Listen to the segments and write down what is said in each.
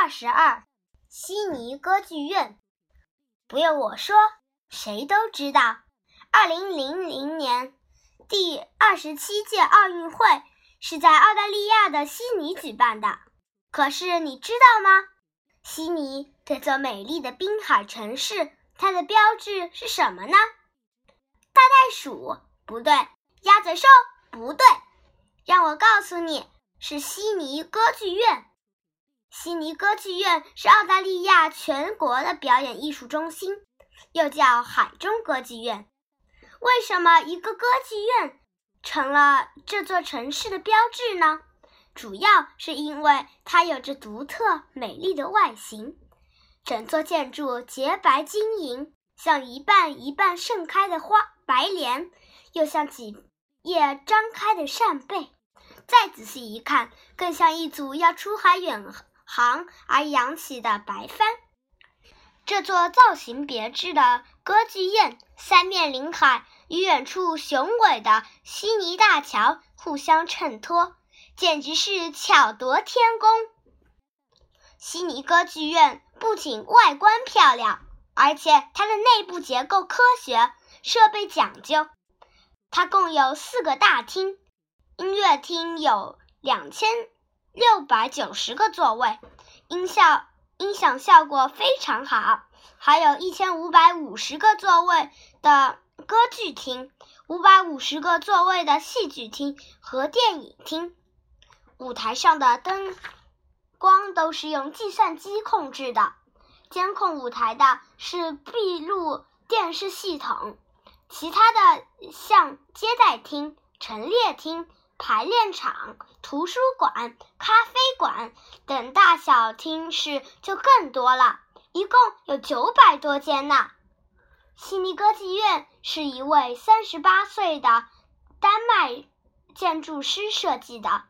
二十二，悉尼歌剧院。不用我说，谁都知道，二零零零年第二十七届奥运会是在澳大利亚的悉尼举办的。可是你知道吗？悉尼这座美丽的滨海城市，它的标志是什么呢？大袋鼠？不对。鸭嘴兽？不对。让我告诉你，是悉尼歌剧院。悉尼歌剧院是澳大利亚全国的表演艺术中心，又叫海中歌剧院。为什么一个歌剧院成了这座城市的标志呢？主要是因为它有着独特美丽的外形，整座建筑洁白晶莹，像一瓣一瓣盛开的花白莲，又像几叶张开的扇贝。再仔细一看，更像一组要出海远。航而扬起的白帆，这座造型别致的歌剧院，三面临海，与远处雄伟的悉尼大桥互相衬托，简直是巧夺天工。悉尼歌剧院不仅外观漂亮，而且它的内部结构科学，设备讲究。它共有四个大厅，音乐厅有两千。六百九十个座位，音效音响效果非常好，还有一千五百五十个座位的歌剧厅，五百五十个座位的戏剧厅和电影厅。舞台上的灯光都是用计算机控制的，监控舞台的是闭路电视系统。其他的像接待厅、陈列厅。排练场、图书馆、咖啡馆等大小厅室就更多了，一共有九百多间呢。悉尼歌剧院是一位三十八岁的丹麦建筑师设计的。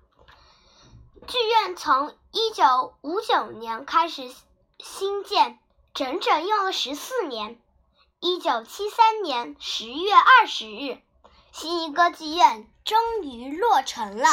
剧院从一九五九年开始兴建，整整用了十四年。一九七三年十月二十日。悉尼歌剧院终于落成了。